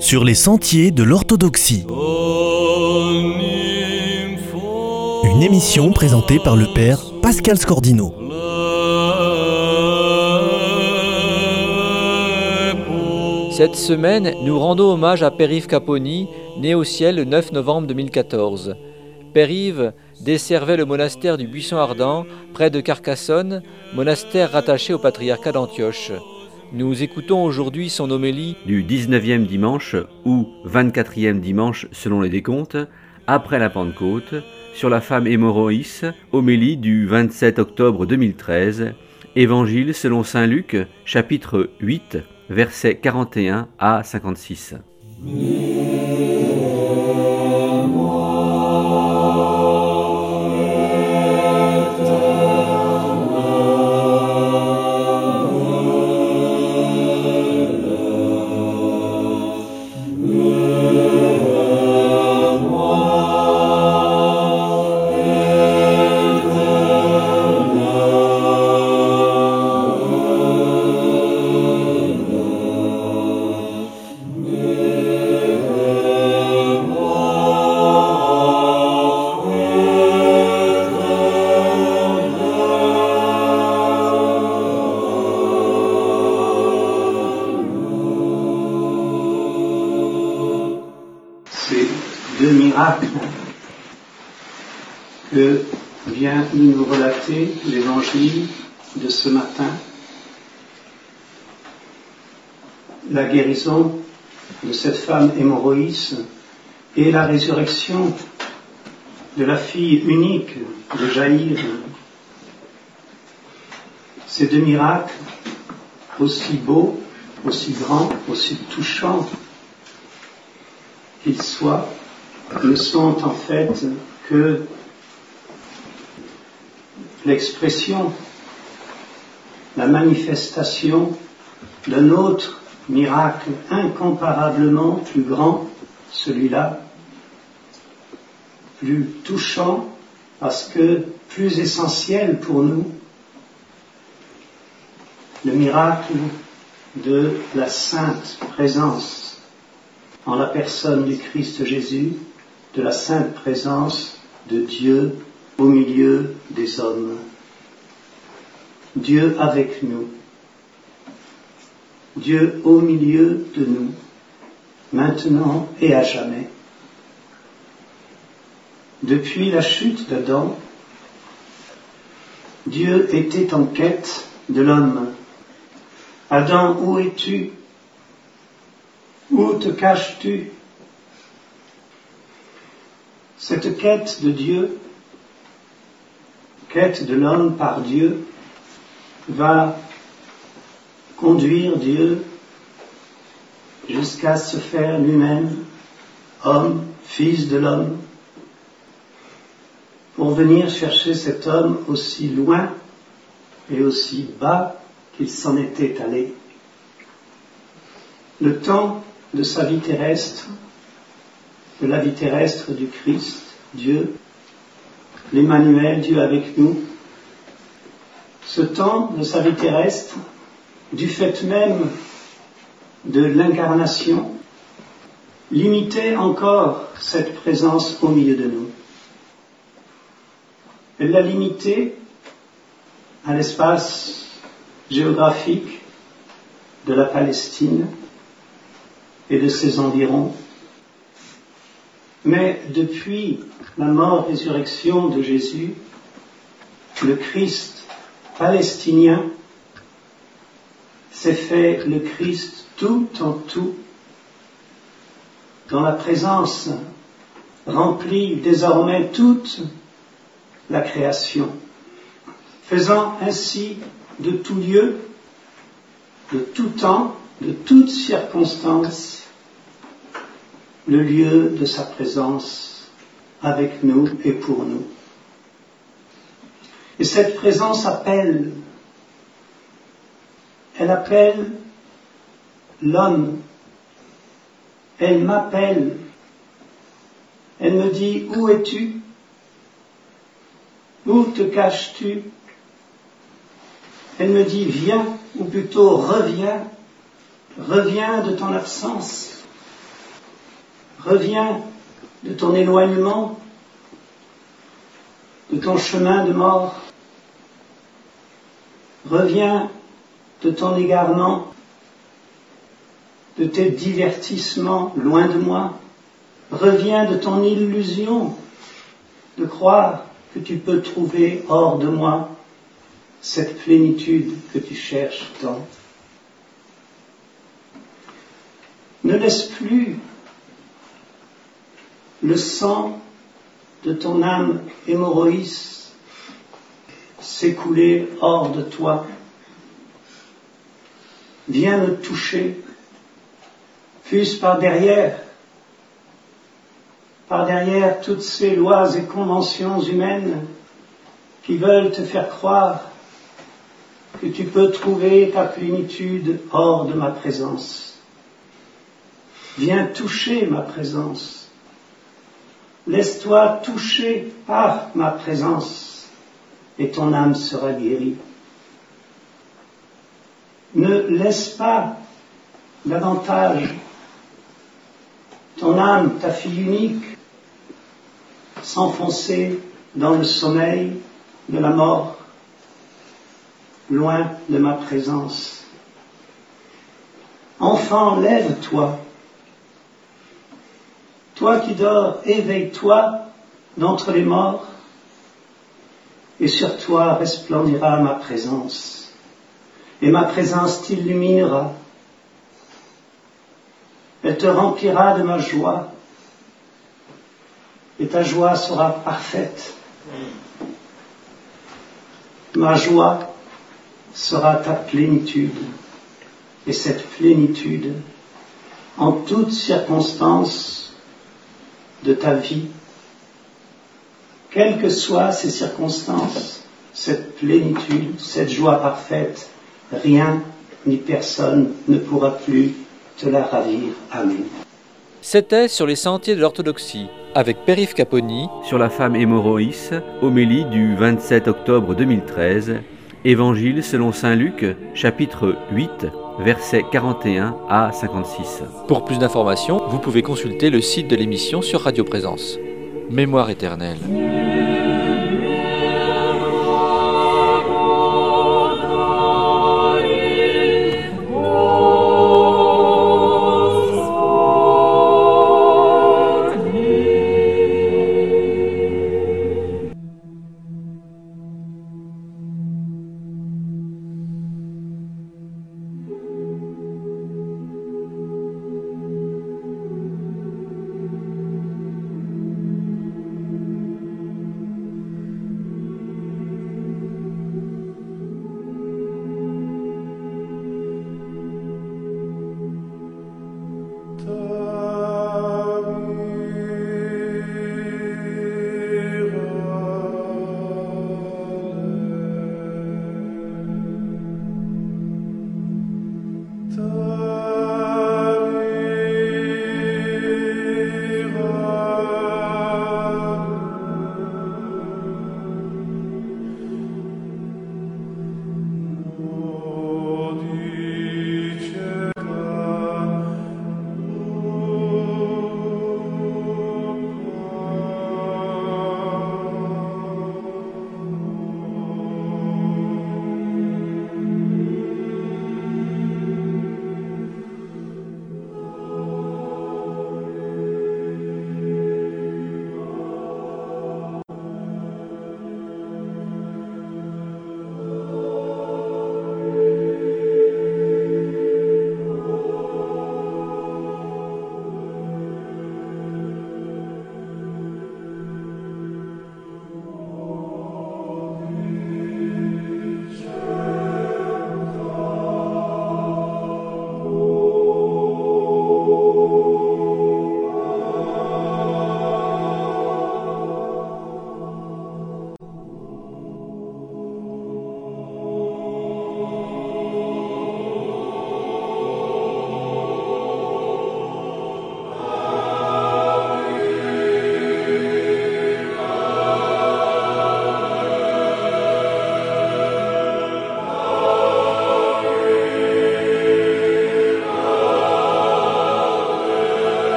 sur les sentiers de l'orthodoxie. Une émission présentée par le père Pascal Scordino. Cette semaine, nous rendons hommage à Père-Yves Caponi, né au ciel le 9 novembre 2014. Père-Yves desservait le monastère du Buisson Ardent, près de Carcassonne, monastère rattaché au patriarcat d'Antioche. Nous écoutons aujourd'hui son homélie du 19e dimanche ou 24e dimanche selon les décomptes, après la Pentecôte, sur la femme hémorroïs, homélie du 27 octobre 2013, Évangile selon Saint Luc, chapitre 8, versets 41 à 56. deux que vient nous relater l'évangile de ce matin. La guérison de cette femme hémorroïs et la résurrection de la fille unique de Jaïr. Ces deux miracles, aussi beaux, aussi grands, aussi touchants qu'ils soient, ne sont en fait que l'expression, la manifestation d'un autre miracle incomparablement plus grand, celui-là, plus touchant parce que plus essentiel pour nous, le miracle de la sainte présence en la personne du Christ Jésus de la sainte présence de Dieu au milieu des hommes. Dieu avec nous. Dieu au milieu de nous, maintenant et à jamais. Depuis la chute d'Adam, Dieu était en quête de l'homme. Adam, où es-tu? Où te caches-tu? Cette quête de Dieu, quête de l'homme par Dieu, va conduire Dieu jusqu'à se faire lui-même homme, fils de l'homme, pour venir chercher cet homme aussi loin et aussi bas qu'il s'en était allé. Le temps de sa vie terrestre de la vie terrestre du Christ, Dieu, l'Emmanuel, Dieu avec nous, ce temps de sa vie terrestre, du fait même de l'incarnation, limitait encore cette présence au milieu de nous. Elle l'a limité à l'espace géographique de la Palestine et de ses environs, mais depuis la mort-résurrection de Jésus, le Christ palestinien s'est fait le Christ tout en tout, dans la présence remplit désormais toute la création, faisant ainsi de tout lieu, de tout temps, de toutes circonstances, le lieu de sa présence avec nous et pour nous. Et cette présence appelle, elle appelle l'homme, elle m'appelle, elle me dit, où es-tu? Où te caches-tu? Elle me dit, viens, ou plutôt reviens, reviens de ton absence Reviens de ton éloignement, de ton chemin de mort. Reviens de ton égarement, de tes divertissements loin de moi. Reviens de ton illusion de croire que tu peux trouver hors de moi cette plénitude que tu cherches tant. Ne laisse plus le sang de ton âme hémorroïs s'écouler hors de toi. Viens me toucher, fût-ce par derrière, par derrière toutes ces lois et conventions humaines qui veulent te faire croire que tu peux trouver ta plénitude hors de ma présence. Viens toucher ma présence. Laisse-toi toucher par ma présence et ton âme sera guérie. Ne laisse pas davantage ton âme, ta fille unique, s'enfoncer dans le sommeil de la mort, loin de ma présence. Enfant, lève-toi. Toi qui dors, éveille-toi d'entre les morts, et sur toi resplendira ma présence, et ma présence t'illuminera. Elle te remplira de ma joie, et ta joie sera parfaite. Ma joie sera ta plénitude, et cette plénitude, en toutes circonstances de ta vie, quelles que soient ces circonstances, cette plénitude, cette joie parfaite, rien ni personne ne pourra plus te la ravir. Amen. C'était sur les sentiers de l'orthodoxie avec Périph Caponi sur la femme hémorroïs, homélie du 27 octobre 2013, Évangile selon Saint Luc, chapitre 8, versets 41 à 56. Pour plus d'informations, vous pouvez consulter le site de l'émission sur Radio Présence. Mémoire éternelle.